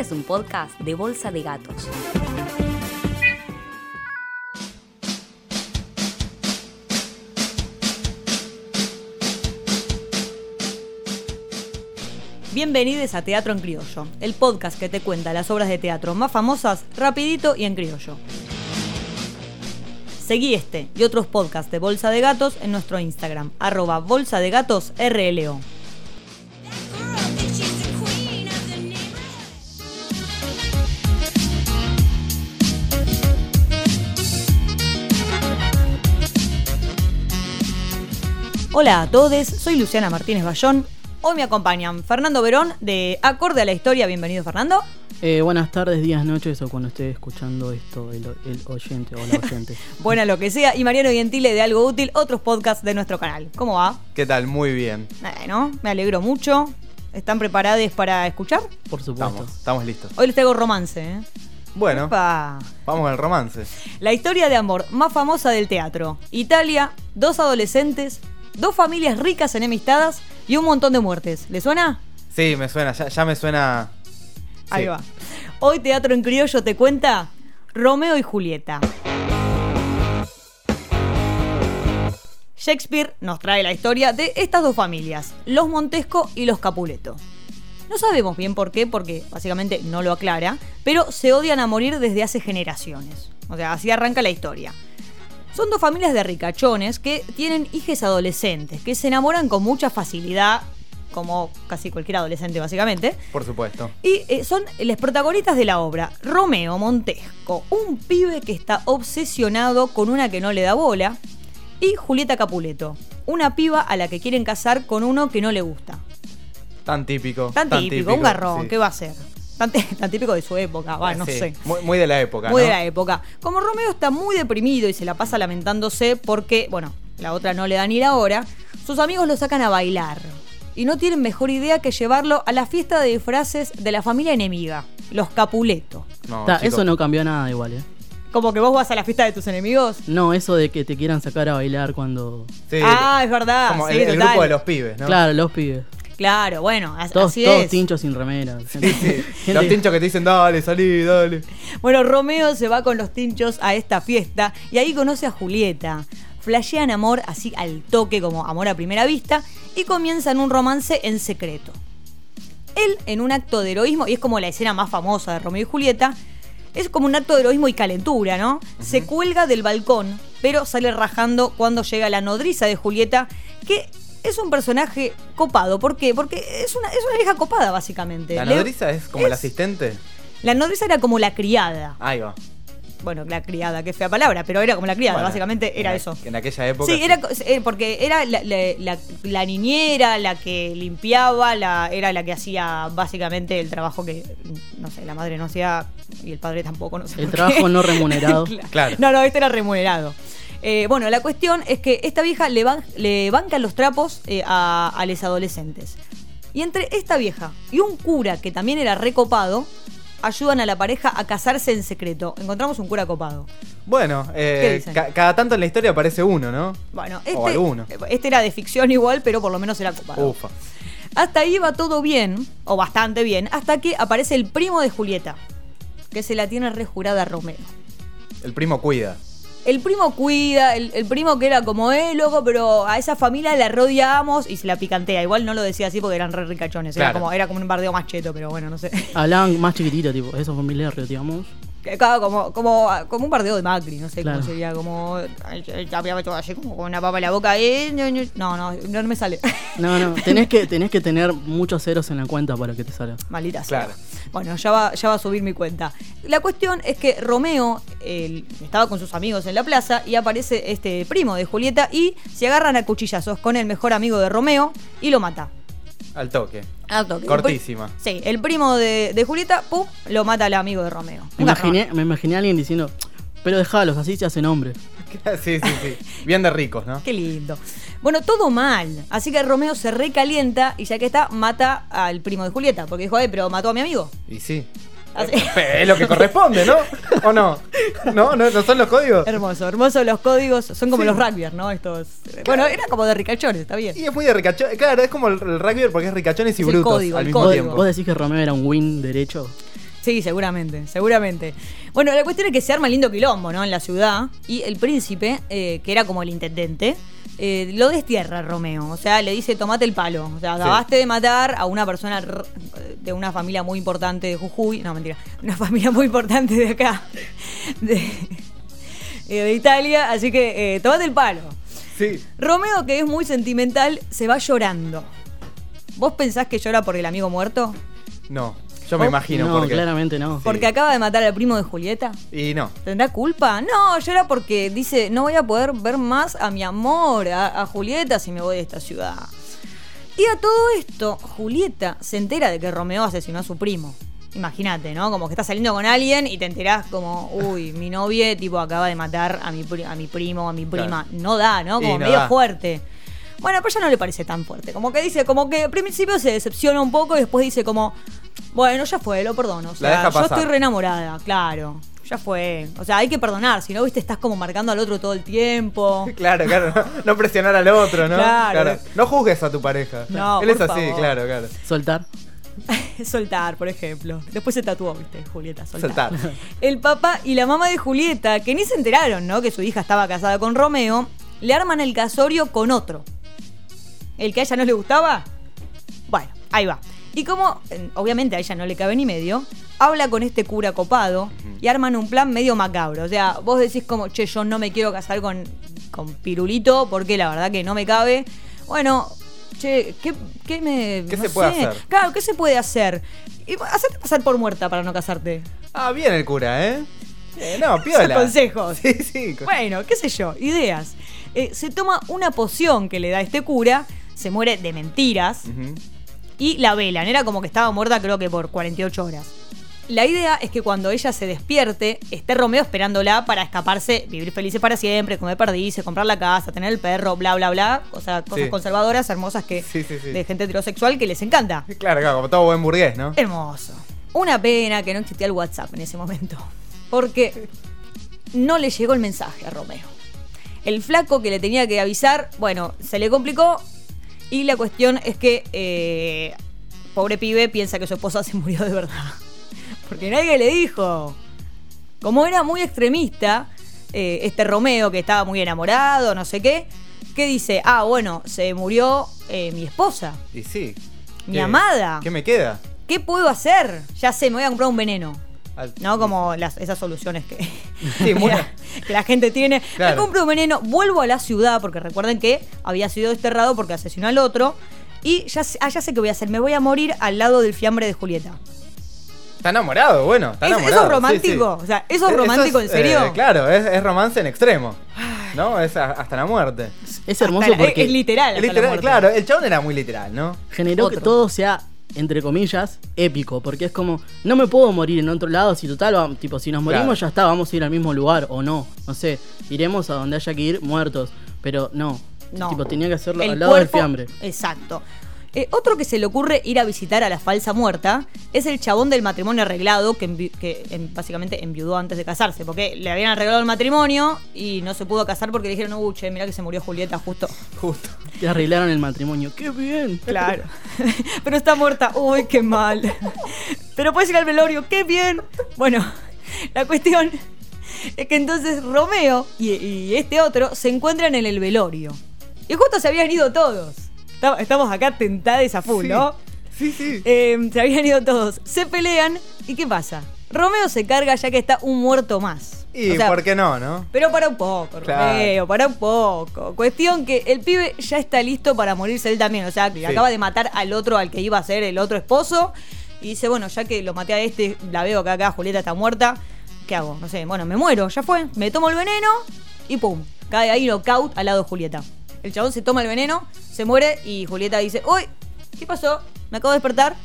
Este es un podcast de Bolsa de Gatos. Bienvenidos a Teatro en Criollo, el podcast que te cuenta las obras de teatro más famosas rapidito y en criollo. Seguí este y otros podcasts de Bolsa de Gatos en nuestro Instagram, arroba bolsa de gatos RLO. Hola a todos, soy Luciana Martínez Bayón. Hoy me acompañan Fernando Verón de Acorde a la Historia. Bienvenido, Fernando. Eh, buenas tardes, días, noches o cuando esté escuchando esto el, el oyente o la oyente. Buena lo que sea. Y Mariano Gentile de Algo Útil, otros podcasts de nuestro canal. ¿Cómo va? ¿Qué tal? Muy bien. Bueno, me alegro mucho. ¿Están preparados para escuchar? Por supuesto. Estamos, estamos listos. Hoy les traigo romance, ¿eh? Bueno, vamos al romance. La historia de amor más famosa del teatro. Italia, dos adolescentes, dos familias ricas enemistadas y un montón de muertes. ¿Le suena? Sí, me suena, ya, ya me suena. Ahí Sí. va. Hoy Teatro en Criollo te cuenta Romeo y Julieta. Shakespeare nos trae la historia de estas dos familias, los Montesco y los Capuleto. No sabemos bien por qué, porque básicamente no lo aclara, pero se odian a morir desde hace generaciones. O sea, así arranca la historia. Son dos familias de ricachones que tienen hijas adolescentes, que se enamoran con mucha facilidad, como casi cualquier adolescente básicamente, Por supuesto. y eh, son los protagonistas de la obra. Romeo Montesco, un pibe que está obsesionado con una que no le da bola. Y Julieta Capuleto, una piba a la que quieren casar con uno que no le gusta. Tan típico. Tan, típico, un garrón, sí. ¿qué va a ser? Tan, tan típico de su época, va, no Sí, sé. Muy, muy de la época. Muy ¿no? de la época. Como Romeo está muy deprimido y se la pasa lamentándose porque, bueno, la otra no le da ni la hora, sus amigos lo sacan a bailar. Y no tienen mejor idea que llevarlo a la fiesta de disfraces de la familia enemiga, los Capuleto. No, Ta, chicos, eso no cambió nada igual, ¿eh? Como que vos vas a la fiesta de tus enemigos. No, eso de que te quieran sacar a bailar cuando... sí, ah, es verdad. como sí, el, el grupo de los pibes, ¿no? Claro, los pibes. Claro, bueno, as- Todos, así todos es. tinchos sin remera. Sí, Los tinchos que te dicen, dale, salí, dale. Bueno, Romeo se va con los tinchos a esta fiesta y ahí conoce a Julieta. Flashean amor así al toque como amor a primera vista y comienzan un romance en secreto. Él, en un acto de heroísmo, y es como la escena más famosa de Romeo y Julieta, es como un acto de heroísmo y calentura, ¿no? Se cuelga del balcón, pero sale rajando cuando llega la nodriza de Julieta, que es un personaje copado. ¿Por qué? Porque es una, es una vieja copada, básicamente. La Le- nodriza es como el asistente. La nodriza era como la criada. Ahí va. Bueno, la criada, qué fea palabra, pero era como la criada, Bueno, básicamente era en eso. En aquella época. Sí, era co- eh, porque era la, la- la- la niñera, la que limpiaba, la, era la que hacía básicamente el trabajo que, no sé, la madre no hacía y el padre tampoco, no sé. El por qué. trabajo no remunerado. Claro. No, no, este era remunerado. Eh, bueno, la cuestión es que esta vieja le, ban- le banca los trapos eh, a, a los adolescentes. Y entre esta vieja y un cura que también era recopado, ayudan a la pareja a casarse en secreto. Encontramos un cura copado. Bueno, ¿Qué eh, ca- cada tanto en la historia aparece uno, ¿no? Bueno, O alguno. este, este era de ficción igual, pero por lo menos era copado. Ufa. Hasta ahí va todo bien, o bastante bien, hasta que aparece el primo de Julieta, que se la tiene rejurada a Romeo. El primo cuida. El primo cuida, el, el primo que era como, eh, loco, pero a esa familia la rodeamos y se la picantea. Igual no lo decía así porque eran re ricachones. Era, como, era como un bardeo más cheto, pero bueno, no sé. Hablaban más chiquitito, tipo, esos familiares, digamos. Que Claro, como, como, como un bardeo de Macri, no sé Claro. cómo sería, como. todo así como con una papa en la boca. eh, no, no, no, no me sale. No, no, tenés que, tenés que tener muchos ceros en la cuenta para que te salga. Maldita sea. Claro. Bueno, ya va, ya va a subir mi cuenta. La cuestión es que Romeo él, estaba con sus amigos en la plaza y aparece este primo de Julieta y se agarran a cuchillazos con el mejor amigo de Romeo y lo mata. Al toque. Al toque. Cortísima. El sí, el primo de, de Julieta, pum, lo mata al amigo de Romeo. Me imaginé, me imaginé a alguien diciendo, pero dejalos, así se hacen hombres. sí, sí, sí. Bien de ricos, ¿no? Qué lindo. Bueno, todo mal. Así que Romeo se recalienta y ya que está, mata al primo de Julieta. Porque dijo, eh, pero mató a mi amigo. Y sí. Así- Eh, Es lo que corresponde, ¿no? ¿O no? ¿No? ¿No, no son los códigos? Hermoso, hermoso los códigos. Son como Sí. los rugbyers, ¿no? Estos. Bueno, era como de ricachones, está bien. Y es muy de ricachones. Claro, es como el, el rugby porque es ricachones y Es el brutos código, al el mismo ¿Vos, código. tiempo. vos decís que Romeo era un win derecho? Sí, seguramente, seguramente. Bueno, la cuestión es que se arma lindo quilombo, ¿no? En la ciudad. Y el príncipe, eh, que era como el intendente, eh, lo destierra Romeo. O sea, le dice, tomate el palo. O sea, Sí. acabaste de matar a una persona de una familia muy importante de Jujuy. No, mentira. Una familia muy importante de acá. De, eh, de Italia. Así que, eh, tomate el palo. Sí. Romeo, que es muy sentimental, se va llorando. ¿Vos pensás que llora por el amigo muerto? No, yo me Oh, imagino no, por qué. claramente no. Sí. ¿Porque acaba de matar al primo de Julieta? Y no. ¿Tendrá culpa? No, llora porque dice, no voy a poder ver más a mi amor, a, a Julieta, si me voy de esta ciudad. Y a todo esto, Julieta se entera de que Romeo asesinó a su primo. Imagínate, ¿no? Como que estás saliendo con alguien y te enterás como, uy, mi novia, tipo, acaba de matar a mi, pri- a mi primo, a mi prima. No da, ¿no? Como no medio da. fuerte. Bueno, pero ya no le parece tan fuerte. Como que dice, como que al principio se decepciona un poco y después dice como, bueno, ya fue, lo perdono. O La sea, yo estoy re enamorada, claro. Ya fue. O sea, hay que perdonar. Si no, viste, estás como marcando al otro todo el tiempo. Claro, claro. No, no presionar al otro, ¿no? Claro. No juzgues a tu pareja. No, Él es así, favor. claro, claro. Soltar. Soltar, por ejemplo. Después se tatuó, viste, Julieta, soltar. Soltar. El papá y la mamá de Julieta, que ni se enteraron, ¿no? Que su hija estaba casada con Romeo, le arman el casorio con otro. ¿El que a ella no le gustaba? Bueno, ahí va. Y como obviamente a ella no le cabe ni medio, habla con este cura copado y arman un plan medio macabro. O sea, vos decís como, che, yo no me quiero casar con, con Pirulito porque la verdad que no me cabe. Bueno, che, ¿qué, qué me. ¿Qué no se puede hacer? Claro, ¿qué se puede hacer? Y hacerte pasar por muerta para no casarte. Ah, bien el cura, ¿eh? Eh, no, piola. consejos. Sí, sí. Bueno, qué sé yo, ideas. Eh, se toma una poción que le da este cura, se muere de mentiras Ujú. Y la velan. Era como que estaba muerta creo que por 48 horas. La idea es que cuando ella se despierte, esté Romeo esperándola para escaparse, vivir felices para siempre, comer perdices, comprar la casa, tener el perro, bla, bla, bla. O sea, cosas Sí. conservadoras, hermosas que Sí, sí, sí. de gente heterosexual que les encanta. Claro, claro, como todo buen burgués, ¿no? Hermoso. Una pena que no existía el WhatsApp en ese momento. Porque no le llegó el mensaje a Romeo. El flaco que le tenía que avisar, bueno, se le complicó. Y la cuestión es que, eh, pobre pibe, piensa que su esposa se murió de verdad. Porque nadie le dijo. Como era muy extremista, eh, este Romeo, que estaba muy enamorado, no sé qué, que dice, ah, bueno, se murió eh, mi esposa. Y sí. Mi ¿Qué- amada. ¿Qué me queda? ¿Qué puedo hacer? Ya sé, me voy a comprar un veneno. Al- ¿No? Como las, esas soluciones que, Sí, muy- que la gente tiene. Claro. Me compro un veneno, vuelvo a la ciudad, porque recuerden que había sido desterrado porque asesinó al otro. Y ya sé, ah, ya sé qué voy a hacer. Me voy a morir al lado del fiambre de Julieta. Está enamorado, bueno, está ¿Es- enamorado. eso es romántico? sí. O sea, ¿eso es romántico, en serio? eh, claro, es, es romance en extremo. ¿No? Es a- hasta la muerte. Es hermoso la- porque es, literal. hasta la Literal, muerte. claro, el chabón era muy literal, ¿no? generó Otro. que todo sea, entre comillas, épico. Porque es como, no me puedo morir en otro lado si total, va- tipo, si nos morimos Claro. ya está, vamos a ir al mismo lugar o no. No sé, iremos a donde haya que ir muertos. Pero no, No. tipo, tenía que hacerlo El al lado cuerpo- del fiambre. Exacto. Eh, otro que se le ocurre ir a visitar a la falsa muerta es el chabón del matrimonio arreglado que, envi- que en- básicamente enviudó antes de casarse, porque le habían arreglado el matrimonio y no se pudo casar porque le dijeron, uy, che, mirá que se murió Julieta justo. Justo. Y arreglaron el matrimonio. ¡Qué bien! Claro. Pero está muerta, uy, qué mal. Pero puedes ir al velorio, qué bien. Bueno, la cuestión es que entonces Romeo y, y este otro se encuentran en el velorio. Y justo se habían ido todos. Estamos- acá tentados a full, Sí. ¿no? Sí, sí. Eh, se habían ido todos. Se pelean. ¿Y qué pasa? Romeo se carga ya que está un muerto más. Y O sea, por qué no, ¿no? Pero para un poco, Claro. Romeo, para un poco. Cuestión que el pibe ya está listo para morirse él también. O sea, que Sí. acaba de matar al otro, al que iba a ser el otro esposo. Y dice, bueno, ya que lo maté a este, la veo que acá Julieta está muerta. ¿Qué hago? No sé, bueno, me muero, ya fue. Me tomo el veneno y pum. Cae ahí knockout al lado de Julieta. El chabón se toma el veneno, se muere y Julieta dice, uy, ¿qué pasó? Me acabo de despertar.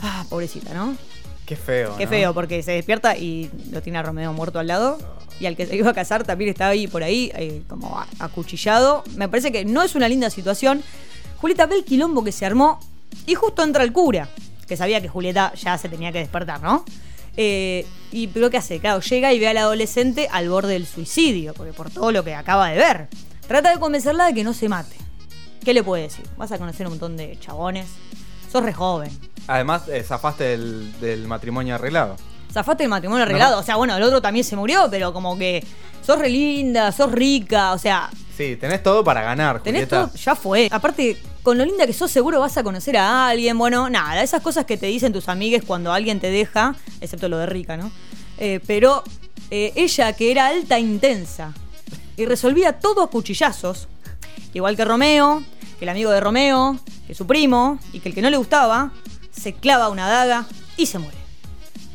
Ah, pobrecita, ¿no? Qué feo. Qué ¿no? feo, porque se despierta y lo tiene a Romeo muerto al lado. Y al que se iba a casar también está ahí por ahí, eh, como acuchillado. Me parece que no es una linda situación. Julieta ve el quilombo que se armó y justo entra el cura, que sabía que Julieta ya se tenía que despertar, ¿no? Eh, y pero ¿qué hace? Claro, llega y ve al adolescente al borde del suicidio, porque por todo lo que acaba de ver. Trata de convencerla de que no se mate. ¿Qué le puede decir? Vas a conocer un montón de chabones. Sos re joven. Además, eh, zafaste del, del matrimonio arreglado. Zafaste el matrimonio arreglado. No. O sea, bueno, el otro también se murió, pero como que sos re linda, sos rica, o sea, Sí, tenés todo para ganar, tenés Julieta. todo, ya fue. Aparte, con lo linda que sos, seguro vas a conocer a alguien. Bueno, nada, esas cosas que te dicen tus amigues cuando alguien te deja, excepto lo de rica, ¿no? Eh, pero eh, ella, que era alta e intensa y resolvía todo a cuchillazos, igual que Romeo, que el amigo de Romeo, que su primo, y que el que no le gustaba, se clava una daga y se muere.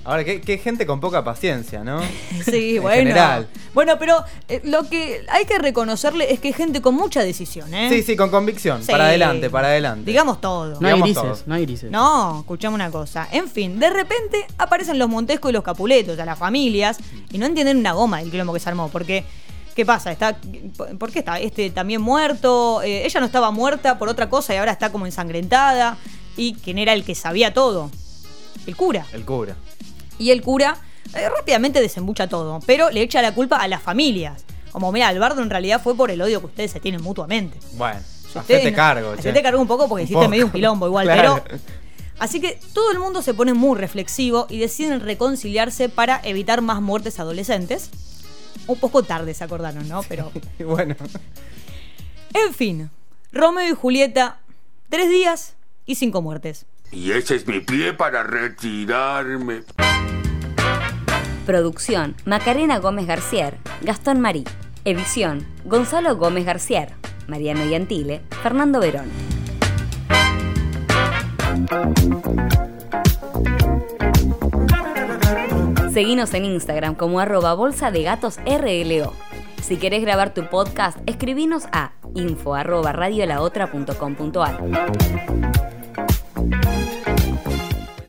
Ahora, qué, qué gente con poca paciencia, ¿no? Sí, En bueno. general. Bueno, pero eh, lo que hay que reconocerle es que hay gente con mucha decisión, ¿eh? Sí, sí, con convicción. Sí. Para adelante, para adelante. Digamos todo. No hay grises, todo. no hay grises. No, escuchame una cosa. En fin, de repente aparecen los Montesco y los Capuletos, a las familias, y no entienden una goma del quilombo que se armó. Porque, ¿qué pasa? Está, ¿Por qué está este también muerto? Eh, ella no estaba muerta por otra cosa y ahora está como ensangrentada. ¿Y quién era el que sabía todo? El cura. El cura. Y el cura eh, rápidamente desembucha todo, pero le echa la culpa a las familias. Como, mira, Albardo en realidad fue por el odio que ustedes se tienen mutuamente. Bueno, Si hacete no- cargo. Hacete cargo un poco porque Un hiciste poco. medio un quilombo igual, Claro. pero. Así que todo el mundo se pone muy reflexivo y deciden reconciliarse para evitar más muertes adolescentes. Un poco tarde se acordaron, ¿no? Pero. Bueno, En fin, Romeo y Julieta, tres días y cinco muertes. Y ese es mi pie para retirarme. Producción, Macarena Gómez García, Gastón Marí. Edición, Gonzalo Gómez García, Mariano Yantile, Fernando Verón. Seguinos en Instagram como arroba bolsa de gatos RLO. Si querés grabar tu podcast, escribinos a info arroba.